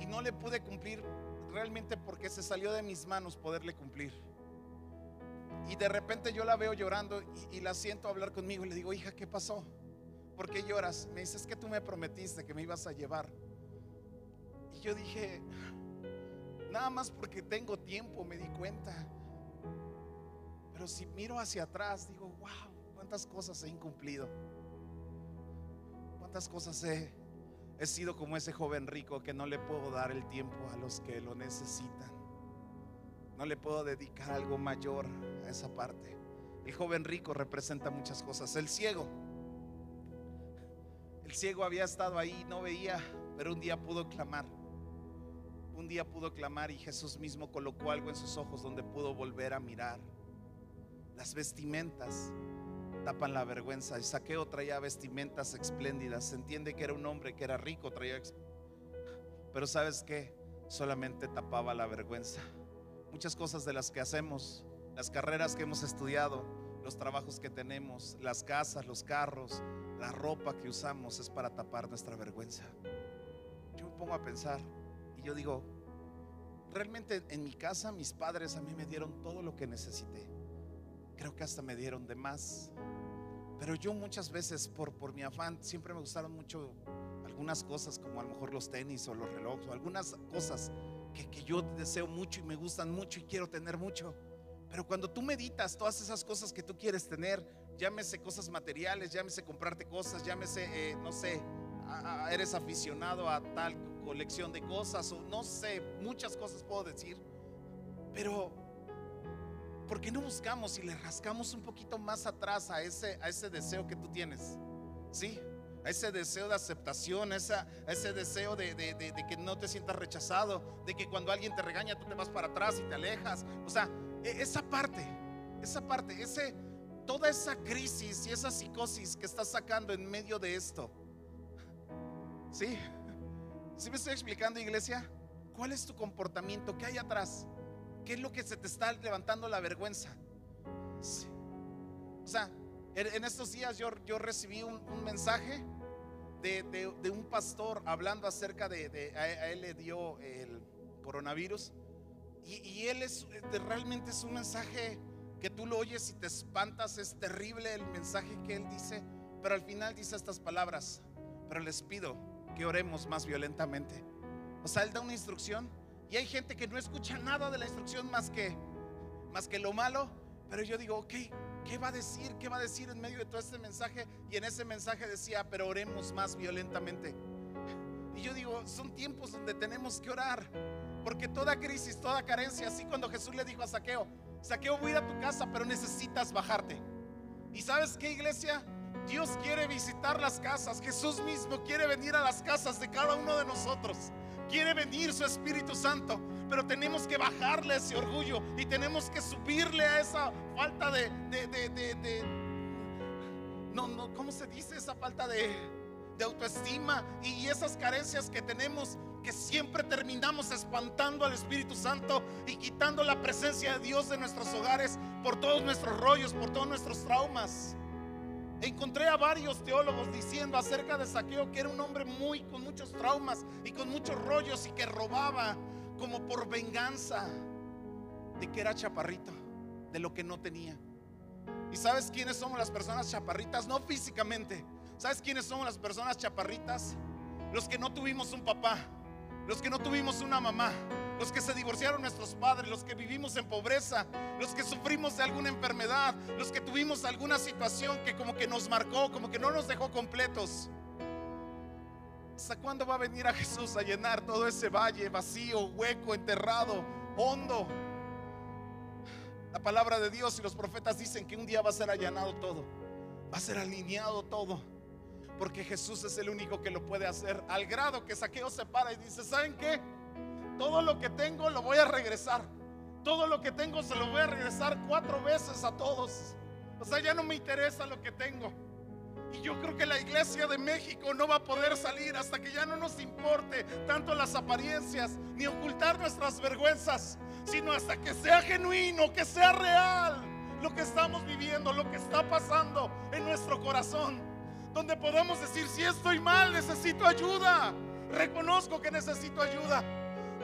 y no le pude cumplir realmente porque se salió de mis manos poderle cumplir. Y de repente yo la veo llorando y, la siento hablar conmigo y le digo, hija, ¿qué pasó? ¿Por qué lloras? Me dice, es que tú me prometiste que me ibas a llevar. Y yo dije, nada más porque tengo tiempo, me di cuenta. Pero si miro hacia atrás, digo, wow, ¿Cuántas cosas he incumplido? ¿Cuántas cosas he, sido como ese joven rico que no le puedo dar el tiempo a los que lo necesitan? No le puedo dedicar algo mayor a esa parte. El joven rico representa muchas cosas. El ciego. El ciego había estado ahí, no veía, pero un día pudo clamar. Un día pudo clamar y Jesús mismo colocó algo en sus ojos donde pudo volver a mirar. Las vestimentas tapan la vergüenza. Y Saqueo traía vestimentas espléndidas. Se entiende que era un hombre que era rico, traía. Pero sabes que solamente tapaba la vergüenza. Muchas cosas de las que hacemos, las carreras que hemos estudiado, los trabajos que tenemos, las casas, los carros, la ropa que usamos es para tapar nuestra vergüenza. Yo me pongo a pensar y yo digo, realmente en mi casa mis padres a mí me dieron todo lo que necesité. Creo que hasta me dieron de más. Pero yo muchas veces por, por mi afán siempre me gustaron mucho algunas cosas como a lo mejor los tenis o los relojes o algunas cosas que, que yo deseo mucho y me gustan mucho y quiero tener mucho. Pero cuando tú meditas todas esas cosas que tú quieres tener, llámese cosas materiales, llámese comprarte cosas, llámese, eh, no sé, eres aficionado a tal colección de cosas o no sé, muchas cosas puedo decir. Pero ¿por qué no buscamos y le rascamos un poquito más atrás a ese, a ese deseo que tú tienes? ¿Sí? A ese deseo de aceptación, a ese deseo de, que no te sientas rechazado, de que cuando alguien te regaña tú te vas para atrás y te alejas. O sea, e, esa parte, esa parte, ese, toda esa crisis y esa psicosis que estás sacando en medio de esto. ¿Sí? ¿Sí me estoy explicando, iglesia? ¿Cuál es tu comportamiento? ¿Qué hay atrás? ¿Qué es lo que se te está levantando la vergüenza? O sea, en estos días yo, yo recibí un, mensaje de, un pastor hablando acerca de, a, él le dio el coronavirus y, él es realmente es un mensaje que tú lo oyes y te espantas, es terrible el mensaje que él dice, pero al final dice estas palabras, pero les pido que oremos más violentamente. O sea, él da una instrucción y hay gente que no escucha nada de la instrucción más que, más que lo malo. Pero yo digo, ok, ¿qué va a decir? ¿Qué va a decir en medio de todo este mensaje? Y en ese mensaje decía, pero oremos más violentamente. Y yo digo, son tiempos donde tenemos que orar. Porque toda crisis, toda carencia, así cuando Jesús le dijo a Saqueo, Saqueo voy a ir a tu casa, pero necesitas bajarte. ¿Y sabes qué, iglesia? Dios quiere visitar las casas. Jesús mismo quiere venir a las casas de cada uno de nosotros quiere venir su Espíritu Santo, pero tenemos que bajarle ese orgullo y tenemos que subirle a esa falta de, de, no, no, ¿cómo se dice? Esa falta de, de autoestima y esas carencias que tenemos que siempre terminamos espantando al Espíritu Santo y quitando la presencia de Dios de nuestros hogares por todos nuestros rollos, por todos nuestros traumas. Encontré a varios teólogos diciendo acerca de Saqueo que era un hombre muy con muchos traumas y con muchos rollos y que robaba como por venganza de que era chaparrito, de lo que no tenía. ¿Y sabes quiénes somos las personas chaparritas? No físicamente. ¿Sabes quiénes somos las personas chaparritas? Los que no tuvimos un papá, los que no tuvimos una mamá, los que se divorciaron nuestros padres, los que vivimos en pobreza, los que sufrimos de alguna enfermedad, los que tuvimos alguna situación que como que nos marcó, como que no nos dejó completos. ¿Hasta cuándo va a venir a Jesús a llenar todo ese valle vacío, hueco, enterrado, hondo? La palabra de Dios y los profetas dicen que un día va a ser allanado todo, va a ser alineado todo, porque Jesús es el único que lo puede hacer, al grado que Saqueo se para y dice, ¿saben qué? Todo lo que tengo lo voy a regresar, todo lo que tengo se lo voy a regresar cuatro veces a todos. O sea, ya no me interesa lo que tengo. Y yo creo que la iglesia de México no va a poder salir hasta que ya no nos importe tanto las apariencias ni ocultar nuestras vergüenzas, sino hasta que sea genuino, que sea real lo que estamos viviendo, lo que está pasando en nuestro corazón. Donde podamos decir, si estoy mal, necesito ayuda. Reconozco que necesito ayuda.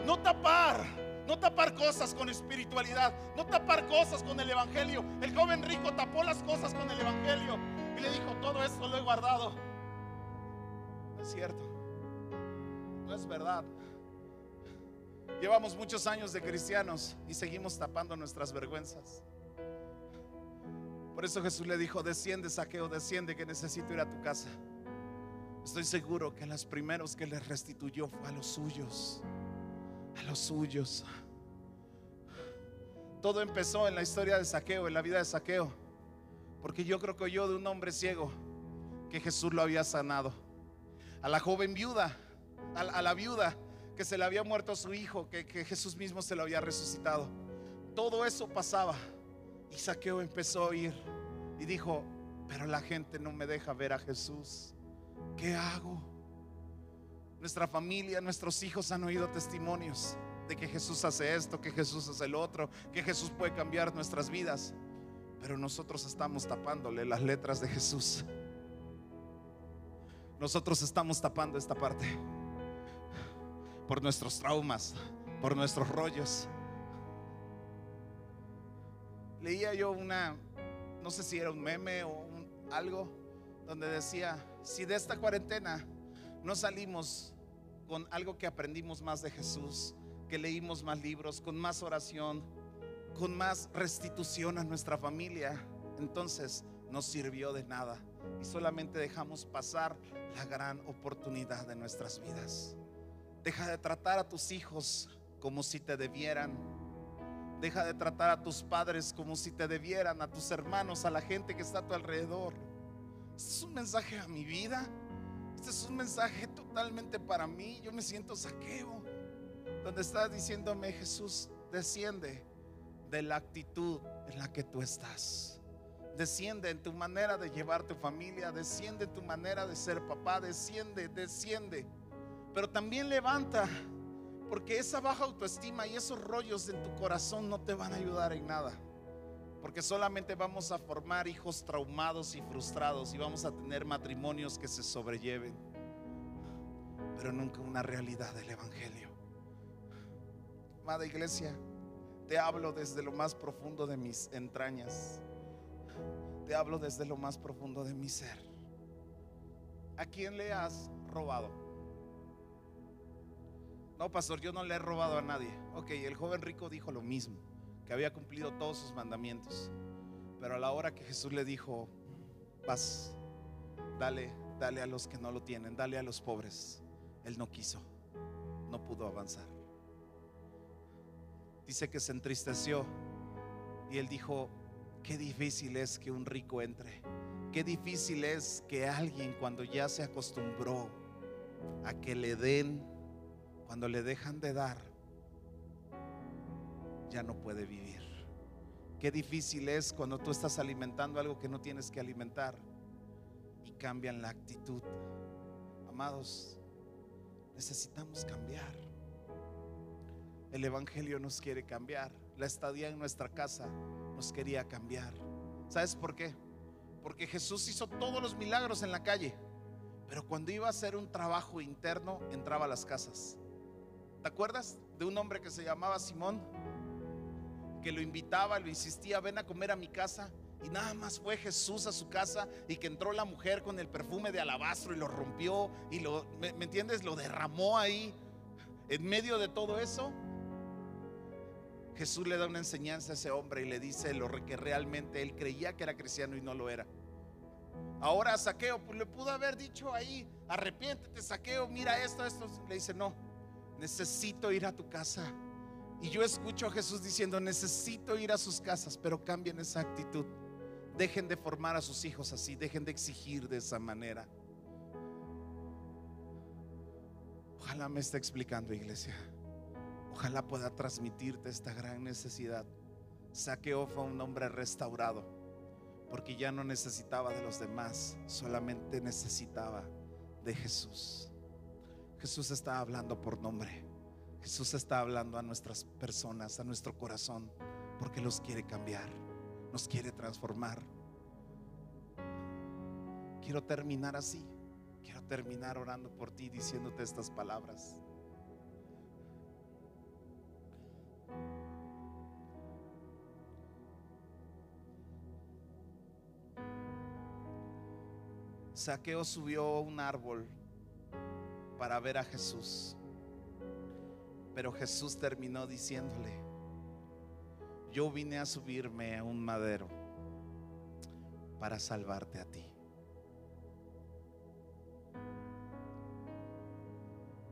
No tapar, no tapar cosas con espiritualidad, no tapar cosas con el Evangelio. El joven rico tapó las cosas con el Evangelio y le dijo, todo esto lo he guardado. No es cierto. No es verdad. Llevamos muchos años de cristianos y seguimos tapando nuestras vergüenzas. Por eso Jesús le dijo, desciende, saqueo, desciende, que necesito ir a tu casa. Estoy seguro que los primeros que le restituyó fue a los suyos, a los suyos. Todo empezó en la historia de Saqueo, en la vida de Saqueo porque yo creo que oyó de un hombre ciego que Jesús lo había sanado. A la joven viuda, a, la viuda que se le había muerto su hijo, que, que Jesús mismo se lo había resucitado. Todo eso pasaba. Y Saqueo empezó a oír y dijo, pero la gente no me deja ver a Jesús. ¿Qué hago? Nuestra familia, nuestros hijos han oído testimonios de que Jesús hace esto, que Jesús hace el otro, que Jesús puede cambiar nuestras vidas. Pero nosotros estamos tapándole las letras de Jesús. Nosotros estamos tapando esta parte por nuestros traumas, por nuestros rollos. Leía yo una, no sé si era un meme o algo, donde decía, si de esta cuarentena no salimos con algo que aprendimos más de Jesús, que leímos más libros, con más oración, con más restitución a nuestra familia, entonces no sirvió de nada y solamente dejamos pasar la gran oportunidad de nuestras vidas. Deja de tratar a tus hijos como si te debieran. Deja de tratar a tus padres como si te debieran, a tus hermanos, a la gente que está a tu alrededor. Es un mensaje a mi vida. Este es un mensaje totalmente para mí. Yo me siento saqueo. Donde estás diciéndome, Jesús, desciende de la actitud en la que tú estás. Desciende en tu manera de llevar tu familia, desciende en tu manera de ser papá, desciende, desciende. Pero también levanta, porque esa baja autoestima y esos rollos en tu corazón no te van a ayudar en nada. Porque solamente vamos a formar hijos traumados y frustrados y vamos a tener matrimonios que se sobrelleven, pero nunca una realidad del Evangelio. Amada iglesia, te hablo desde lo más profundo de mis entrañas. Te hablo desde lo más profundo de mi ser. ¿A quién le has robado? No, pastor, yo no le he robado a nadie. Ok, el joven rico dijo lo mismo, que había cumplido todos sus mandamientos. Pero a la hora que Jesús le dijo, vas, dale, dale a los que no lo tienen, dale a los pobres, él no quiso, no pudo avanzar dice que se entristeció y él dijo, qué difícil es que un rico entre, qué difícil es que alguien cuando ya se acostumbró a que le den, cuando le dejan de dar, ya no puede vivir. Qué difícil es cuando tú estás alimentando algo que no tienes que alimentar y cambian la actitud. Amados, necesitamos cambiar. El Evangelio nos quiere cambiar. La estadía en nuestra casa nos quería cambiar. ¿Sabes por qué? Porque Jesús hizo todos los milagros en la calle. Pero cuando iba a hacer un trabajo interno, entraba a las casas. ¿Te acuerdas de un hombre que se llamaba Simón? Que lo invitaba, lo insistía, ven a comer a mi casa. Y nada más fue Jesús a su casa y que entró la mujer con el perfume de alabastro y lo rompió y lo, ¿me, entiendes? Lo derramó ahí. En medio de todo eso, Jesús le da una enseñanza a ese hombre y le dice lo que realmente él creía que era cristiano y no lo era. Ahora Saqueo pues, le pudo haber dicho ahí, arrepiéntete, Saqueo, mira esto, esto. Le dice, no, necesito ir a tu casa. Y yo escucho a Jesús diciendo, necesito ir a sus casas, pero cambien esa actitud. Dejen de formar a sus hijos así, dejen de exigir de esa manera. Ojalá me esté explicando, iglesia. Ojalá pueda transmitirte esta gran necesidad. Saqueo fue un hombre restaurado, porque ya no necesitaba de los demás, solamente necesitaba de Jesús. Jesús está hablando por nombre. Jesús está hablando a nuestras personas, a nuestro corazón, porque los quiere cambiar, nos quiere transformar. Quiero terminar así. Quiero terminar orando por ti, diciéndote estas palabras. Saqueo subió un árbol para ver a Jesús. Pero Jesús terminó diciéndole, yo vine a subirme a un madero para salvarte a ti.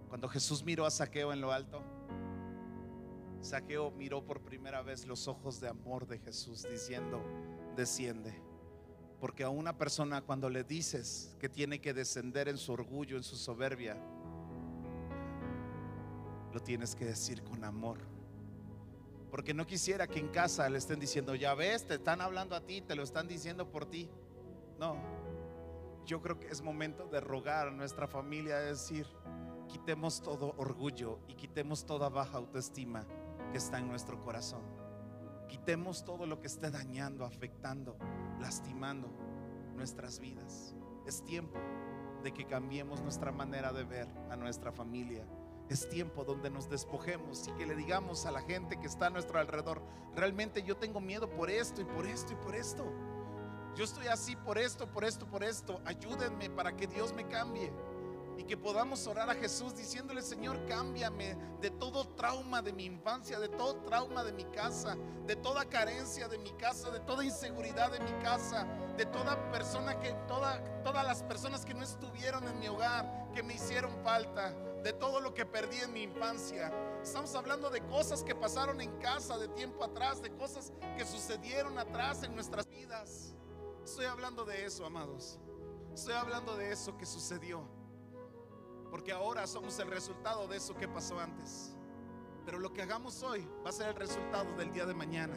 Cuando Jesús miró a Saqueo en lo alto, Saqueo miró por primera vez los ojos de amor de Jesús diciendo, desciende. Porque a una persona cuando le dices que tiene que descender en su orgullo, en su soberbia, lo tienes que decir con amor. Porque no quisiera que en casa le estén diciendo, ya ves, te están hablando a ti, te lo están diciendo por ti. No, yo creo que es momento de rogar a nuestra familia, decir, quitemos todo orgullo y quitemos toda baja autoestima que está en nuestro corazón. Quitemos todo lo que esté dañando, afectando, lastimando nuestras vidas. Es tiempo de que cambiemos nuestra manera de ver a nuestra familia. Es tiempo donde nos despojemos y que le digamos a la gente que está a nuestro alrededor, realmente yo tengo miedo por esto y por esto y por esto. Yo estoy así por esto, por esto, por esto. Ayúdenme para que Dios me cambie y que podamos orar a Jesús diciéndole, Señor, cámbiame de todo trauma de mi infancia, de todo trauma de mi casa, de toda carencia de mi casa, de toda inseguridad de mi casa, de toda persona que, toda, todas las personas que no estuvieron en mi hogar, que me hicieron falta, de todo lo que perdí en mi infancia. Estamos hablando de cosas que pasaron en casa de tiempo atrás, de cosas que sucedieron atrás en nuestras vidas. Estoy hablando de eso, amados. Estoy hablando de eso que sucedió. Porque ahora somos el resultado de eso que pasó antes. Pero lo que hagamos hoy va a ser el resultado del día de mañana.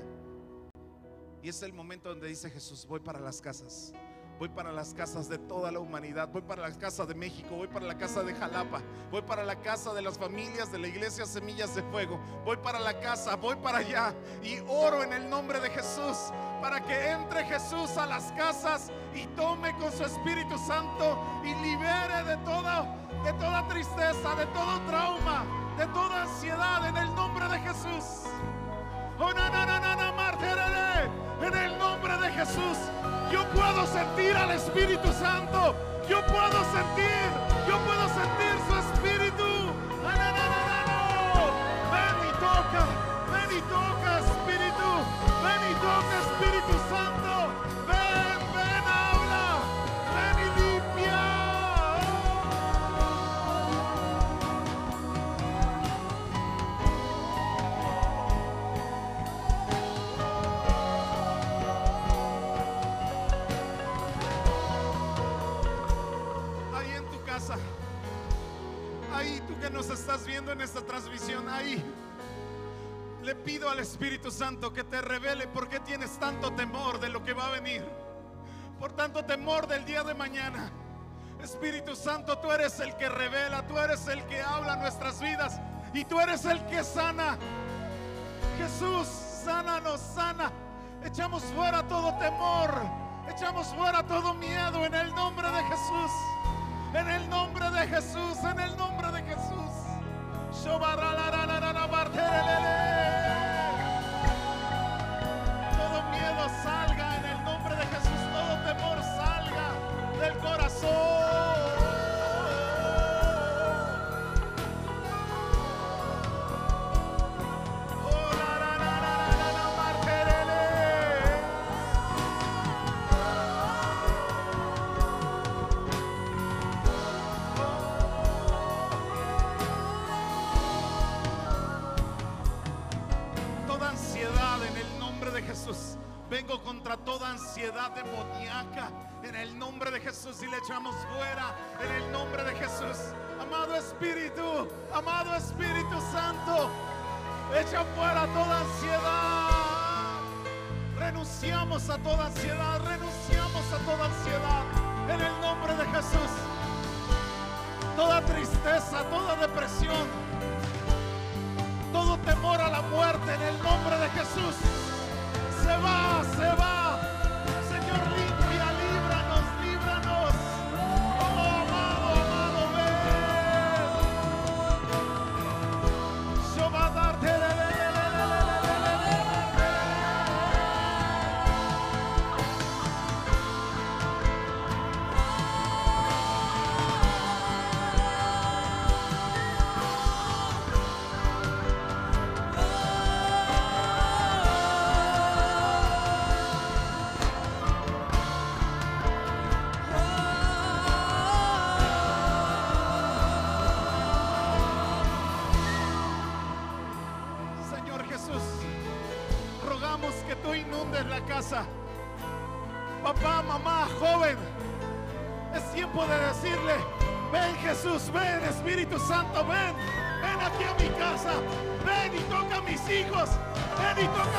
Y es el momento donde dice Jesús, voy para las casas. Voy para las casas de toda la humanidad. Voy para la casa de México. Voy para la casa de Jalapa. Voy para la casa de las familias de la iglesia Semillas de Fuego. Voy para la casa. Voy para allá. Y oro en el nombre de Jesús. Para que entre Jesús a las casas y tome con su Espíritu Santo y libere de toda, de toda tristeza, de todo trauma, de toda ansiedad en el nombre de Jesús. Oh. En el nombre de Jesús, yo puedo sentir al Espíritu Santo. Yo puedo sentir, yo puedo sentir su Espíritu. Ven y toca, ven y toca, Espíritu. Ven y toca, estás viendo en esta transmisión. Ahí. Le pido al Espíritu Santo que te revele por qué tienes tanto temor de lo que va a venir. Por tanto temor del día de mañana. Espíritu Santo, tú eres el que revela, tú eres el que habla nuestras vidas y tú eres el que sana. Jesús, sánanos, sana. Echamos fuera todo temor. Echamos fuera todo miedo en el nombre de Jesús. En el nombre de Jesús, en el nombre de Jesús. Todo miedo salga en el nombre de Jesús. Todo temor salga del corazón. ansiedad demoníaca. En el nombre de Jesús y le echamos fuera. En el nombre de Jesús. Amado Espíritu, amado Espíritu Santo, echa fuera toda ansiedad. Renunciamos a toda ansiedad, renunciamos a toda ansiedad. En el nombre de Jesús. Toda tristeza, toda depresión, todo temor a la muerte en el nombre de Jesús. Se va, se va. ¡Maldito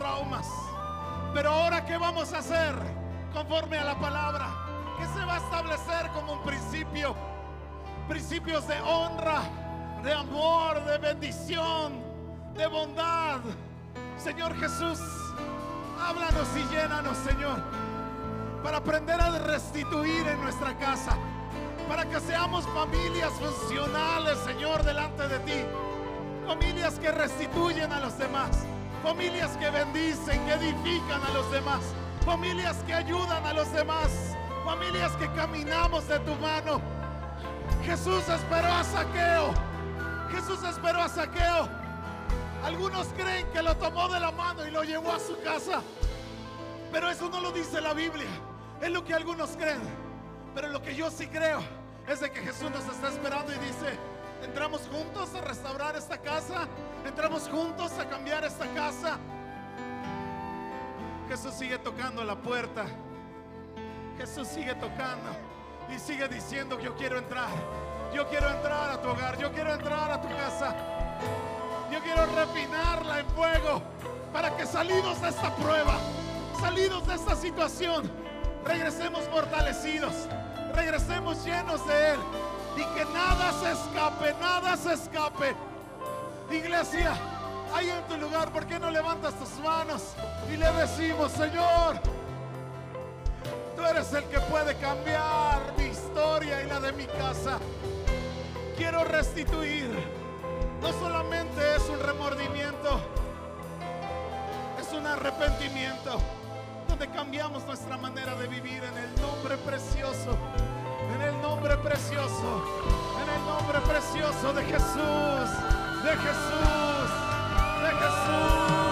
traumas. Pero ahora, ¿qué vamos a hacer? Conforme a la palabra. ¿Qué se va a establecer como un principio? Principios de honra, de amor, de bendición, de bondad. Señor Jesús, háblanos y llénanos, Señor, para aprender a restituir en nuestra casa, para que seamos familias funcionales, Señor, delante de ti. Familias que restituyen a los demás, familias que bendicen, que edifican a los demás, familias que ayudan a los demás, familias que caminamos de tu mano. Jesús esperó a Saqueo. Jesús esperó a Saqueo. Algunos creen que lo tomó de la mano y lo llevó a su casa. Pero eso no lo dice la Biblia. Es lo que algunos creen. Pero lo que yo sí creo es de que Jesús nos está esperando y dice, entramos juntos a restaurar esta casa. Entramos juntos a cambiar esta casa. Jesús sigue tocando la puerta. Jesús sigue tocando y sigue diciendo, yo quiero entrar. Yo quiero entrar a tu hogar. Yo quiero entrar a tu casa. Yo quiero refinarla en fuego para que salidos de esta prueba, salidos de esta situación, regresemos fortalecidos, regresemos llenos de Él y que nada se escape, nada se escape. Iglesia, ahí en tu lugar, ¿por qué no levantas tus manos y le decimos, Señor, tú eres el que puede cambiar mi historia y la de mi casa? Quiero restituir. No solamente es un remordimiento, es un arrepentimiento donde cambiamos nuestra manera de vivir en el nombre precioso, en el nombre precioso, en el nombre precioso de Jesús, de Jesús, de Jesús,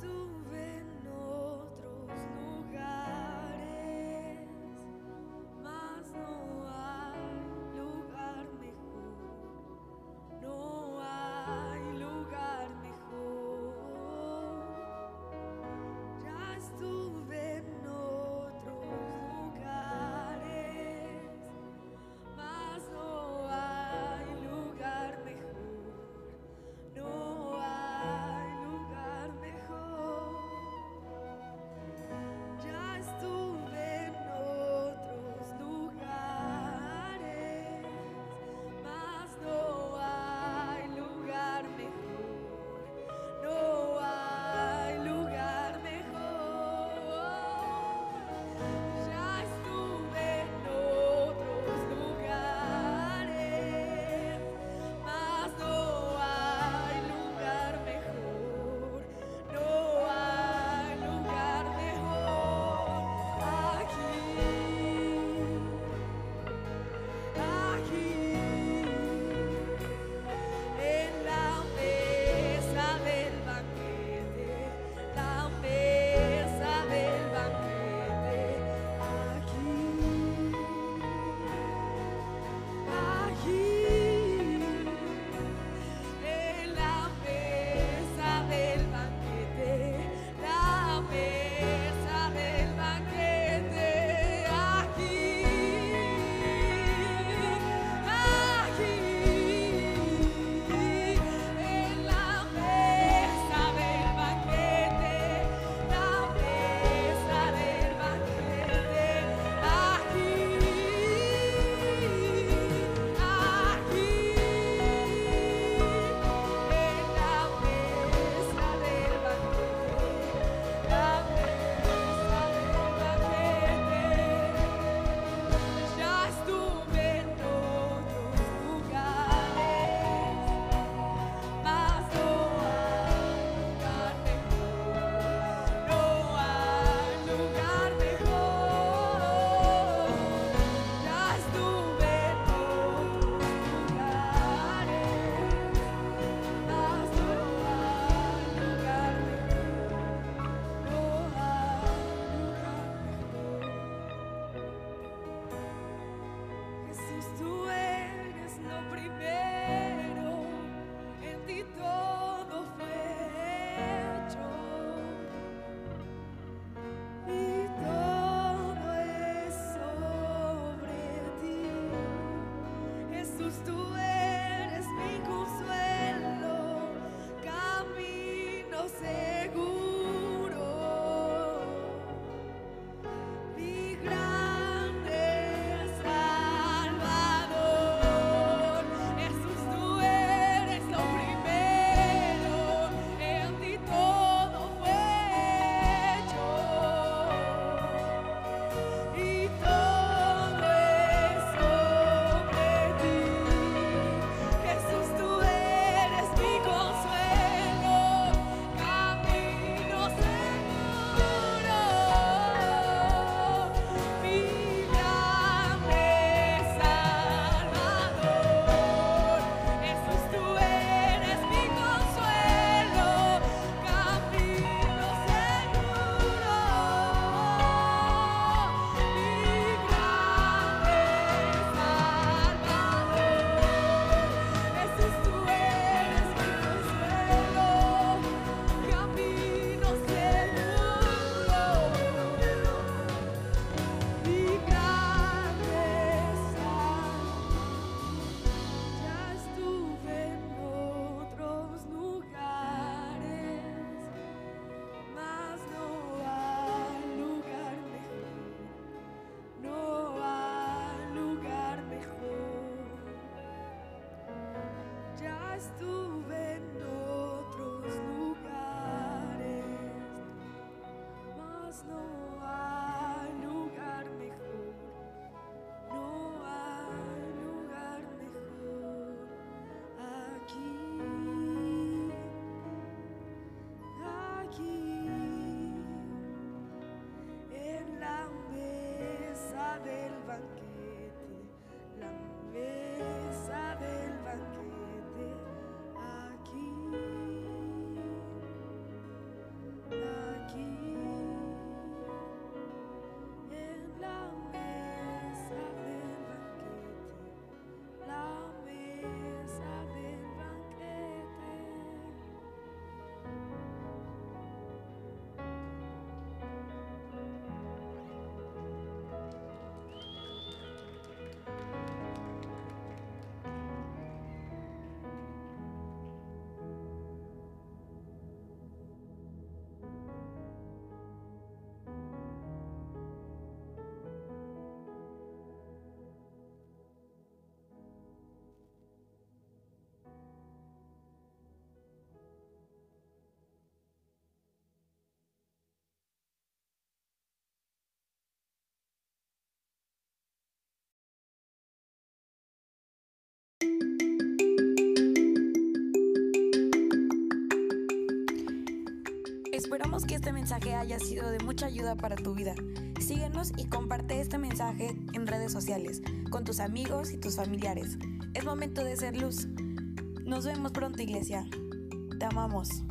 to Esperamos que este mensaje haya sido de mucha ayuda para tu vida. Síguenos y comparte este mensaje en redes sociales con tus amigos y tus familiares. Es momento de ser luz. Nos vemos pronto, iglesia. Te amamos.